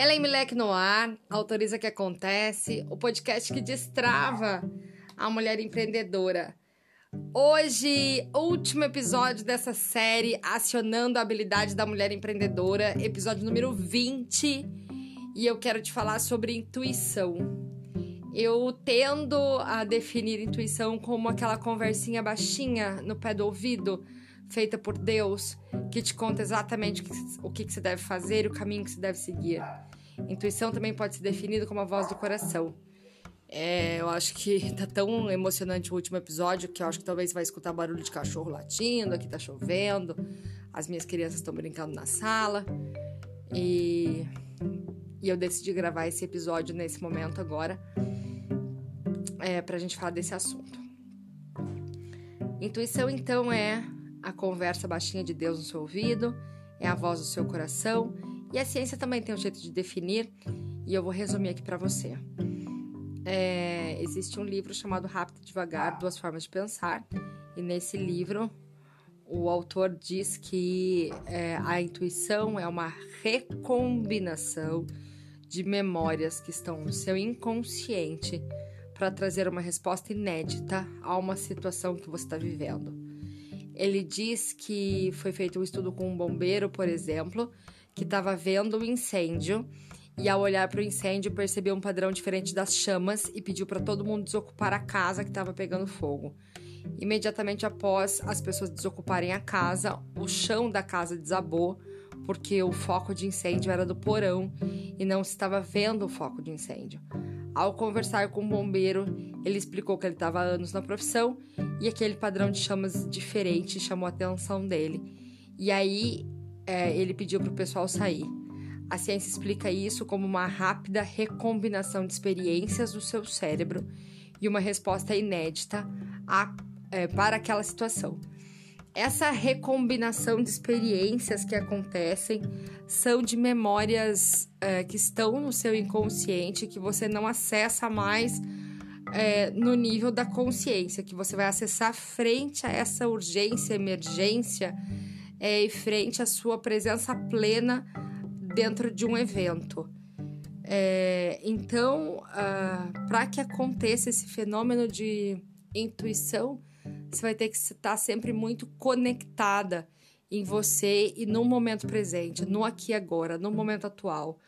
Helen Milek no ar, autoriza que acontece, o podcast que destrava a mulher empreendedora. Hoje, último episódio dessa série Acionando a Habilidade da Mulher Empreendedora, episódio número 20, e eu quero te falar sobre intuição. Eu tendo a definir intuição como aquela conversinha baixinha no pé do ouvido, feita por Deus, que te conta exatamente o que, você deve fazer o caminho que você deve seguir. Intuição também pode ser definida como a voz do coração. É, eu acho que tá tão emocionante o último episódio que eu acho que talvez vai escutar barulho de cachorro latindo, aqui tá chovendo, as minhas crianças estão brincando na sala. E, e eu decidi gravar esse episódio nesse momento agora é, pra gente falar desse assunto. Intuição, então, é a conversa baixinha de Deus no seu ouvido, é a voz do seu coração e a ciência também tem um jeito de definir e eu vou resumir aqui para você. É, existe um livro chamado Rápido e Devagar, Duas Formas de Pensar, e nesse livro o autor diz que é, a intuição é uma recombinação de memórias que estão no seu inconsciente para trazer uma resposta inédita a uma situação que você está vivendo. Ele diz que foi feito um estudo com um bombeiro, por exemplo, que estava vendo o um incêndio e ao olhar para o incêndio percebeu um padrão diferente das chamas e pediu para todo mundo desocupar a casa que estava pegando fogo. Imediatamente após as pessoas desocuparem a casa, o chão da casa desabou porque o foco de incêndio era do porão e não se estava vendo o foco de incêndio. Ao conversar com o bombeiro, ele explicou que ele estava há anos na profissão e aquele padrão de chamas diferente chamou a atenção dele. E aí é, ele pediu para o pessoal sair. A ciência explica isso como uma rápida recombinação de experiências do seu cérebro e uma resposta inédita a, é, para aquela situação. Essa recombinação de experiências que acontecem são de memórias é, que estão no seu inconsciente que você não acessa mais é, no nível da consciência, que você vai acessar frente a essa urgência, emergência é, frente à sua presença plena dentro de um evento. É, então, ah, para que aconteça esse fenômeno de intuição, você vai ter que estar sempre muito conectada em você e no momento presente, no aqui e agora, no momento atual.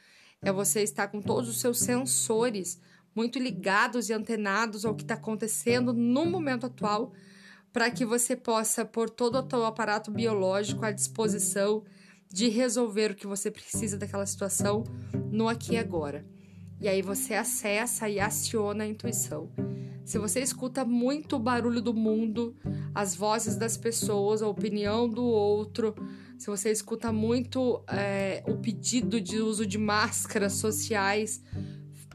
É você estar com todos os seus sensores muito ligados e antenados ao que está acontecendo no momento atual, para que você possa pôr todo o seu aparato biológico à disposição de resolver o que você precisa daquela situação no aqui e agora. E aí você acessa e aciona a intuição. Se você escuta muito o barulho do mundo, as vozes das pessoas, a opinião do outro, se você escuta muito é, o pedido de uso de máscaras sociais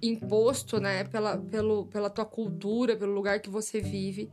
imposto né, pela, pelo, pela tua cultura, pelo lugar que você vive,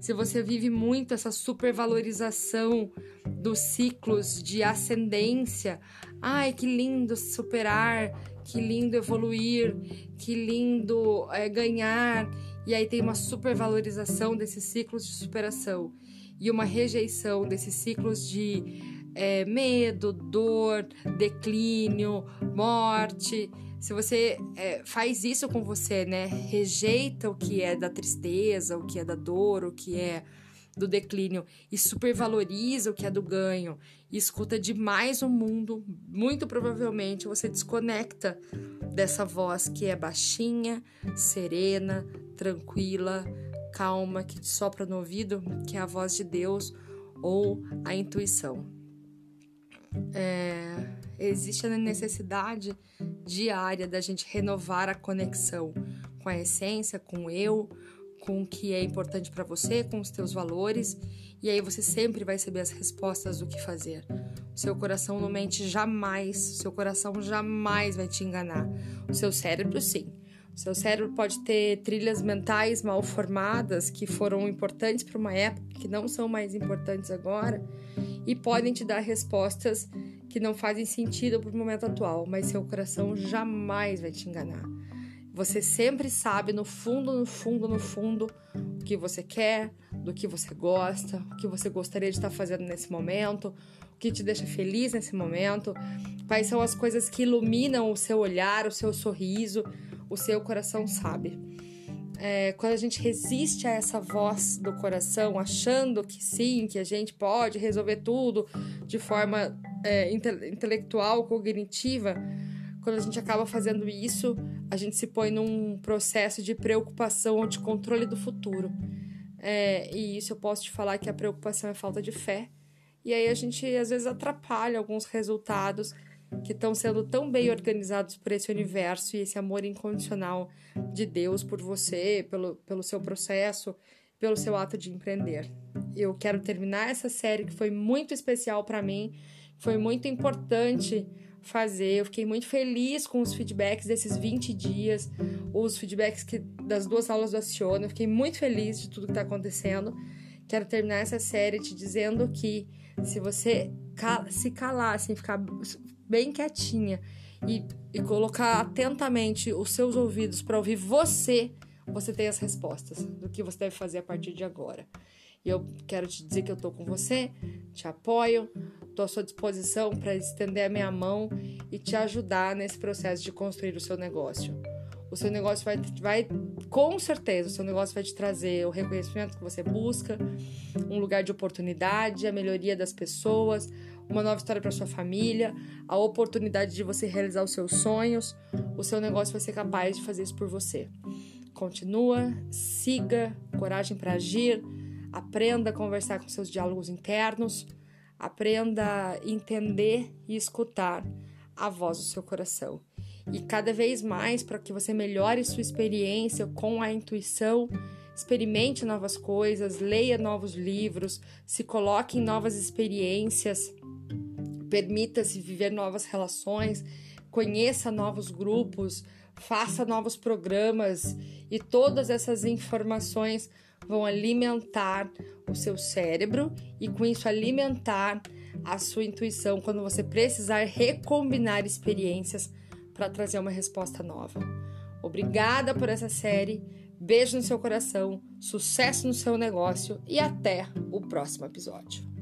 se você vive muito essa supervalorização dos ciclos de ascendência, ai que lindo superar, que lindo evoluir, que lindo é, ganhar, e aí tem uma supervalorização desses ciclos de superação e uma rejeição desses ciclos de é, medo, dor, declínio, morte. Se você é, faz isso com você, né, rejeita o que é da tristeza, o que é da dor, o que é do declínio e supervaloriza o que é do ganho e escuta demais o mundo, muito provavelmente você desconecta dessa voz que é baixinha, serena, tranquila, calma, que te sopra no ouvido, que é a voz de Deus ou a intuição. É, existe a necessidade diária da gente renovar a conexão com a essência, com o eu, com o que é importante para você, com os teus valores, e aí você sempre vai receber as respostas do que fazer. Seu coração não mente jamais, seu coração jamais vai te enganar. O seu cérebro, sim. O seu cérebro pode ter trilhas mentais mal formadas que foram importantes para uma época, que não são mais importantes agora, e podem te dar respostas que não fazem sentido para o momento atual, mas seu coração jamais vai te enganar. Você sempre sabe no fundo, no fundo, no fundo o que você quer, do que você gosta, o que você gostaria de estar fazendo nesse momento, o que te deixa feliz nesse momento, quais são as coisas que iluminam o seu olhar, o seu sorriso, o seu coração sabe. É, quando a gente resiste a essa voz do coração, achando que sim, que a gente pode resolver tudo de forma é, inte intelectual, cognitiva, quando a gente acaba fazendo isso, a gente se põe num processo de preocupação ou de controle do futuro. É, e isso eu posso te falar que a preocupação é falta de fé. E aí a gente às vezes atrapalha alguns resultados que estão sendo tão bem organizados por esse universo e esse amor incondicional de Deus por você, pelo, pelo seu processo, pelo seu ato de empreender. Eu quero terminar essa série que foi muito especial para mim, foi muito importante fazer. Eu fiquei muito feliz com os feedbacks desses 20 dias, os feedbacks que, das duas aulas do Aciona. Eu fiquei muito feliz de tudo que está acontecendo. Quero terminar essa série te dizendo que se você se calar, assim, ficar bem quietinha e, e colocar atentamente os seus ouvidos para ouvir você, você tem as respostas do que você deve fazer a partir de agora. E eu quero te dizer que eu tô com você, te apoio, Estou à sua disposição para estender a minha mão e te ajudar nesse processo de construir o seu negócio. O seu negócio vai, vai, com certeza, o seu negócio vai te trazer o reconhecimento que você busca, um lugar de oportunidade, a melhoria das pessoas, uma nova história para sua família, a oportunidade de você realizar os seus sonhos. O seu negócio vai ser capaz de fazer isso por você. Continua, siga, coragem para agir, aprenda a conversar com seus diálogos internos Aprenda a entender e escutar a voz do seu coração. E cada vez mais, para que você melhore sua experiência com a intuição, experimente novas coisas, leia novos livros, se coloque em novas experiências, permita-se viver novas relações, conheça novos grupos, faça novos programas e todas essas informações vão alimentar o seu cérebro e com isso alimentar a sua intuição quando você precisar recombinar experiências para trazer uma resposta nova. Obrigada por essa série. Beijo no seu coração, sucesso no seu negócio e até o próximo episódio.